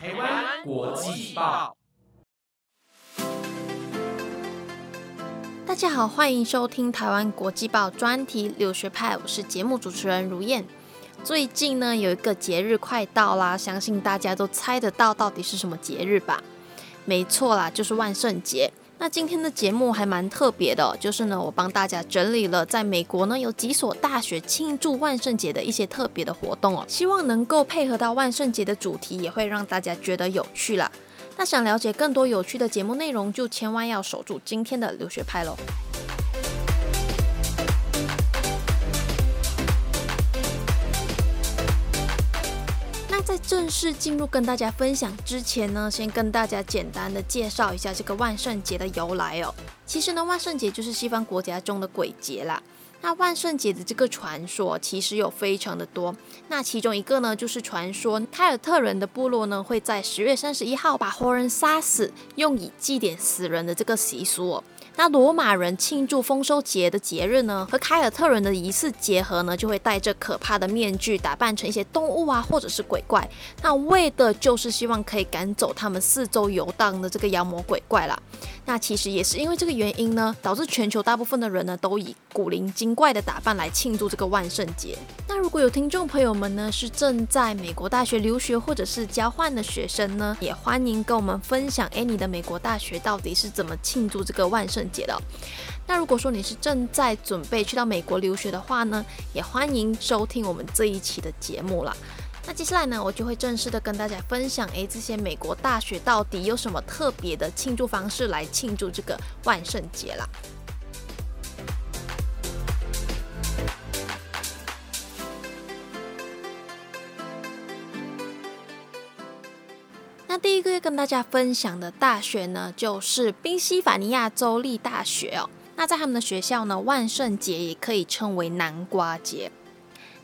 台湾国际报大家好，欢迎收听台湾国际报专题留学派，我是节目主持人如燕。最近呢，有一个节日快到啦，相信大家都猜得到到底是什么节日吧？没错啦，就是万圣节。那今天的节目还蛮特别的，就是呢，我帮大家整理了在美国呢有几所大学庆祝万圣节的一些特别的活动哦，希望能够配合到万圣节的主题，也会让大家觉得有趣啦。那想了解更多有趣的节目内容，就千万要守住今天的留学派喽。正式进入跟大家分享之前呢，先跟大家简单的介绍一下这个万圣节的由来哦。其实呢，万圣节就是西方国家中的鬼节啦。那万圣节的这个传说其实有非常的多。那其中一个呢，就是传说凯尔特人的部落呢会在十月三十一号把活人杀死，用以祭奠死人的这个习俗哦。那罗马人庆祝丰收节的节日呢，和凯尔特人的仪式结合呢，就会戴着可怕的面具，打扮成一些动物啊，或者是鬼怪。那为的就是希望可以赶走他们四周游荡的这个妖魔鬼怪啦。那其实也是因为这个原因呢，导致全球大部分的人呢，都以古灵精怪的打扮来庆祝这个万圣节。那如果有听众朋友们呢，是正在美国大学留学或者是交换的学生呢，也欢迎跟我们分享，哎，你的美国大学到底是怎么庆祝这个万圣？节的，那如果说你是正在准备去到美国留学的话呢，也欢迎收听我们这一期的节目啦。那接下来呢，我就会正式的跟大家分享，诶，这些美国大学到底有什么特别的庆祝方式来庆祝这个万圣节啦。那第一个要跟大家分享的大学呢，就是宾夕法尼亚州立大学哦。那在他们的学校呢，万圣节也可以称为南瓜节。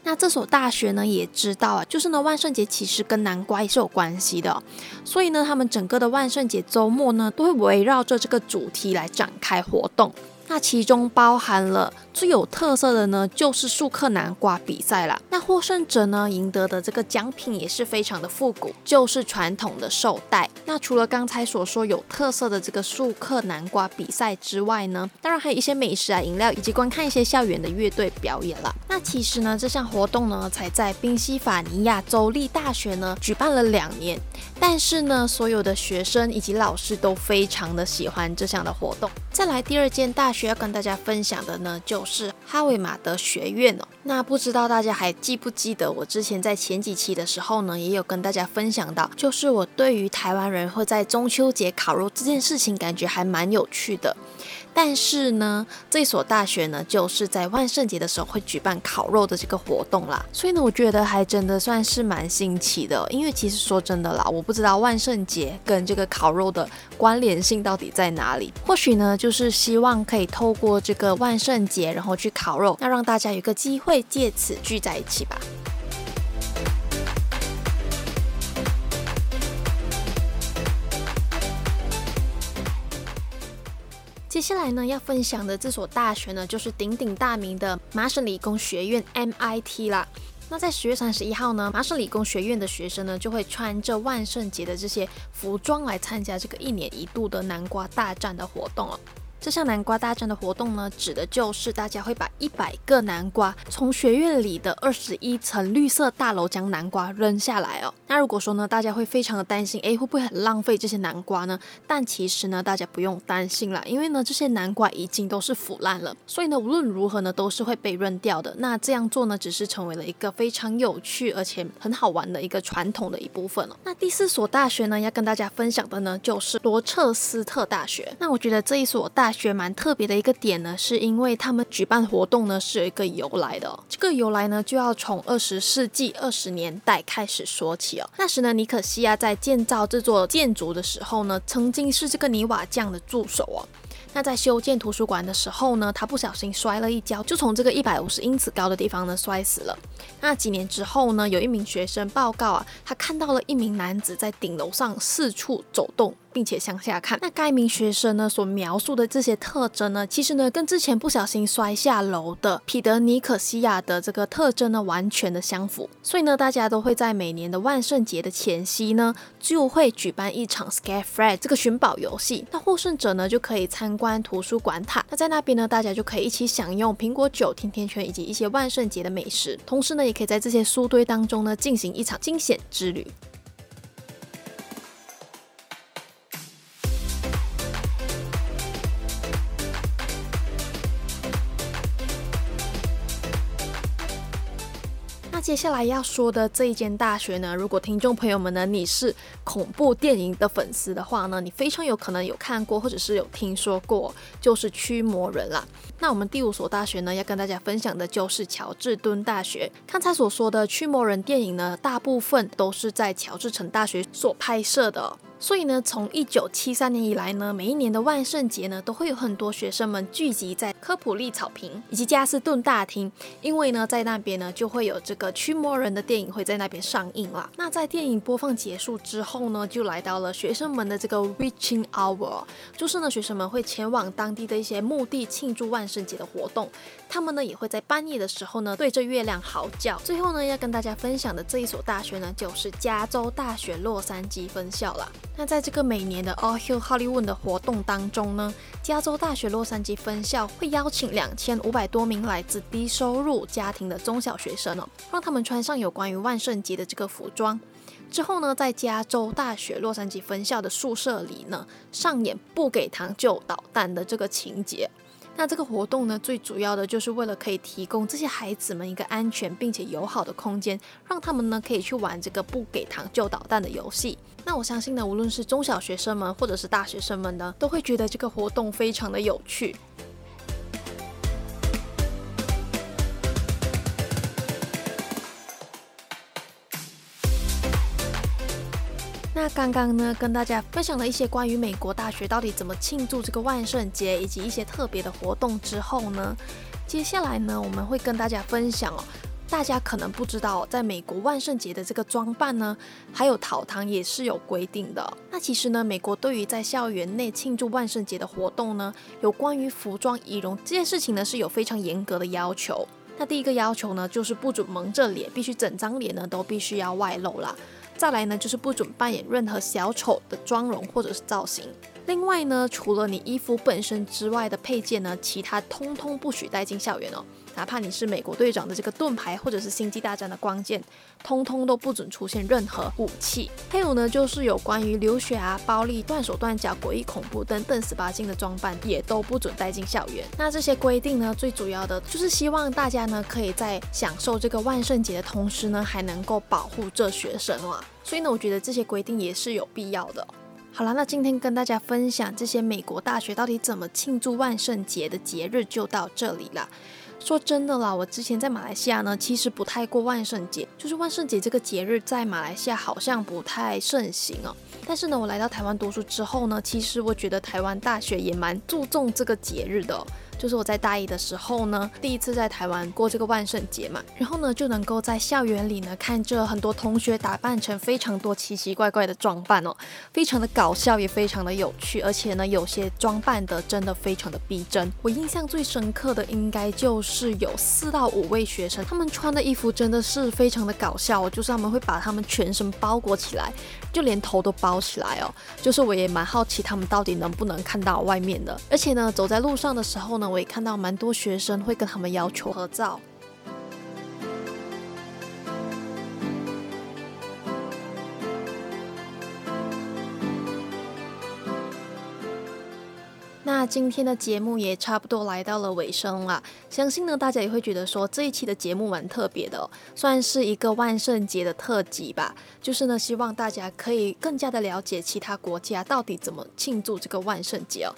那这所大学呢，也知道啊，就是呢，万圣节其实跟南瓜也是有关系的。所以呢，他们整个的万圣节周末呢，都会围绕着这个主题来展开活动。那其中包含了最有特色的呢，就是速克南瓜比赛啦。那获胜者呢，赢得的这个奖品也是非常的复古，就是传统的绶带。那除了刚才所说有特色的这个速克南瓜比赛之外呢，当然还有一些美食啊、饮料，以及观看一些校园的乐队表演了。那其实呢，这项活动呢，才在宾夕法尼亚州立大学呢举办了两年，但是呢，所有的学生以及老师都非常的喜欢这项的活动。再来第二件大学要跟大家分享的呢，就是哈维马德学院哦。那不知道大家还记不记得，我之前在前几期的时候呢，也有跟大家分享到，就是我对于台湾人会在中秋节烤肉这件事情，感觉还蛮有趣的。但是呢，这所大学呢，就是在万圣节的时候会举办烤肉的这个活动啦。所以呢，我觉得还真的算是蛮新奇的。因为其实说真的啦，我不知道万圣节跟这个烤肉的关联性到底在哪里。或许呢，就是希望可以透过这个万圣节，然后去烤肉，那让大家有个机会借此聚在一起吧。接下来呢，要分享的这所大学呢，就是鼎鼎大名的麻省理工学院 MIT 啦。那在十月三十一号呢，麻省理工学院的学生呢，就会穿着万圣节的这些服装来参加这个一年一度的南瓜大战的活动了。这项南瓜大战的活动呢，指的就是大家会把一百个南瓜从学院里的二十一层绿色大楼将南瓜扔下来哦。那如果说呢，大家会非常的担心，诶，会不会很浪费这些南瓜呢？但其实呢，大家不用担心啦，因为呢，这些南瓜已经都是腐烂了，所以呢，无论如何呢，都是会被扔掉的。那这样做呢，只是成为了一个非常有趣而且很好玩的一个传统的一部分了。那第四所大学呢，要跟大家分享的呢，就是罗彻斯特大学。那我觉得这一所大学蛮特别的一个点呢，是因为他们举办活动呢是有一个由来的。这个由来呢，就要从二十世纪二十年代开始说起哦。那时呢，尼可西亚在建造这座建筑的时候呢，曾经是这个泥瓦匠的助手哦。那在修建图书馆的时候呢，他不小心摔了一跤，就从这个一百五十英尺高的地方呢摔死了。那几年之后呢，有一名学生报告啊，他看到了一名男子在顶楼上四处走动。并且向下看。那该名学生呢所描述的这些特征呢，其实呢跟之前不小心摔下楼的彼得尼可西亚的这个特征呢完全的相符。所以呢，大家都会在每年的万圣节的前夕呢，就会举办一场 Scare Fred 这个寻宝游戏。那获胜者呢就可以参观图书馆塔。那在那边呢，大家就可以一起享用苹果酒、甜甜圈以及一些万圣节的美食。同时呢，也可以在这些书堆当中呢进行一场惊险之旅。接下来要说的这一间大学呢，如果听众朋友们呢你是恐怖电影的粉丝的话呢，你非常有可能有看过或者是有听说过，就是驱魔人啦。那我们第五所大学呢，要跟大家分享的就是乔治敦大学。刚才所说的驱魔人电影呢，大部分都是在乔治城大学所拍摄的。所以呢，从一九七三年以来呢，每一年的万圣节呢，都会有很多学生们聚集在科普利草坪以及加斯顿大厅，因为呢，在那边呢，就会有这个驱魔人的电影会在那边上映啦。那在电影播放结束之后呢，就来到了学生们的这个 Witching Hour，就是呢，学生们会前往当地的一些墓地庆祝万圣节的活动。他们呢，也会在半夜的时候呢，对着月亮嚎叫。最后呢，要跟大家分享的这一所大学呢，就是加州大学洛杉矶分校了。那在这个每年的 All Hill Hollywood 的活动当中呢，加州大学洛杉矶分校会邀请两千五百多名来自低收入家庭的中小学生哦，让他们穿上有关于万圣节的这个服装，之后呢，在加州大学洛杉矶分校的宿舍里呢，上演不给糖就捣蛋的这个情节。那这个活动呢，最主要的就是为了可以提供这些孩子们一个安全并且友好的空间，让他们呢可以去玩这个不给糖就捣蛋的游戏。那我相信呢，无论是中小学生们或者是大学生们呢，都会觉得这个活动非常的有趣。那刚刚呢，跟大家分享了一些关于美国大学到底怎么庆祝这个万圣节，以及一些特别的活动之后呢，接下来呢，我们会跟大家分享哦，大家可能不知道，在美国万圣节的这个装扮呢，还有讨糖也是有规定的。那其实呢，美国对于在校园内庆祝万圣节的活动呢，有关于服装仪容这件事情呢，是有非常严格的要求。那第一个要求呢，就是不准蒙着脸，必须整张脸呢都必须要外露啦。再来呢，就是不准扮演任何小丑的妆容或者是造型。另外呢，除了你衣服本身之外的配件呢，其他通通不许带进校园哦。哪怕你是美国队长的这个盾牌，或者是星际大战的光剑，通通都不准出现任何武器。还有呢，就是有关于流血啊、暴力、断手断脚、诡异恐怖等等十八禁的装扮，也都不准带进校园。那这些规定呢，最主要的就是希望大家呢，可以在享受这个万圣节的同时呢，还能够保护这学生啊。所以呢，我觉得这些规定也是有必要的。好了，那今天跟大家分享这些美国大学到底怎么庆祝万圣节的节日就到这里了。说真的啦，我之前在马来西亚呢，其实不太过万圣节，就是万圣节这个节日在马来西亚好像不太盛行哦。但是呢，我来到台湾读书之后呢，其实我觉得台湾大学也蛮注重这个节日的。就是我在大一的时候呢，第一次在台湾过这个万圣节嘛，然后呢就能够在校园里呢看着很多同学打扮成非常多奇奇怪怪的装扮哦，非常的搞笑也非常的有趣，而且呢有些装扮的真的非常的逼真。我印象最深刻的应该就是有四到五位学生，他们穿的衣服真的是非常的搞笑，就是他们会把他们全身包裹起来，就连头都包起来哦。就是我也蛮好奇他们到底能不能看到外面的，而且呢走在路上的时候呢。我也看到蛮多学生会跟他们要求合照。那今天的节目也差不多来到了尾声了，相信呢大家也会觉得说这一期的节目蛮特别的，算是一个万圣节的特辑吧。就是呢希望大家可以更加的了解其他国家到底怎么庆祝这个万圣节哦。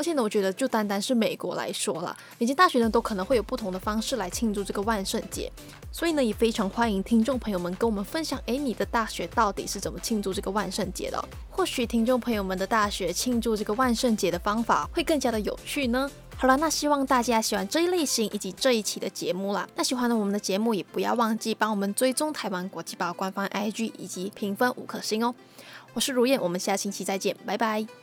而且呢，我觉得就单单是美国来说啦，每间大学呢都可能会有不同的方式来庆祝这个万圣节，所以呢也非常欢迎听众朋友们跟我们分享，哎，你的大学到底是怎么庆祝这个万圣节的？或许听众朋友们的大学庆祝这个万圣节的方法会更加的有趣呢。好了，那希望大家喜欢这一类型以及这一期的节目啦。那喜欢呢我们的节目，也不要忘记帮我们追踪台湾国际报官方 IG 以及评分五颗星哦。我是如燕，我们下星期再见，拜拜。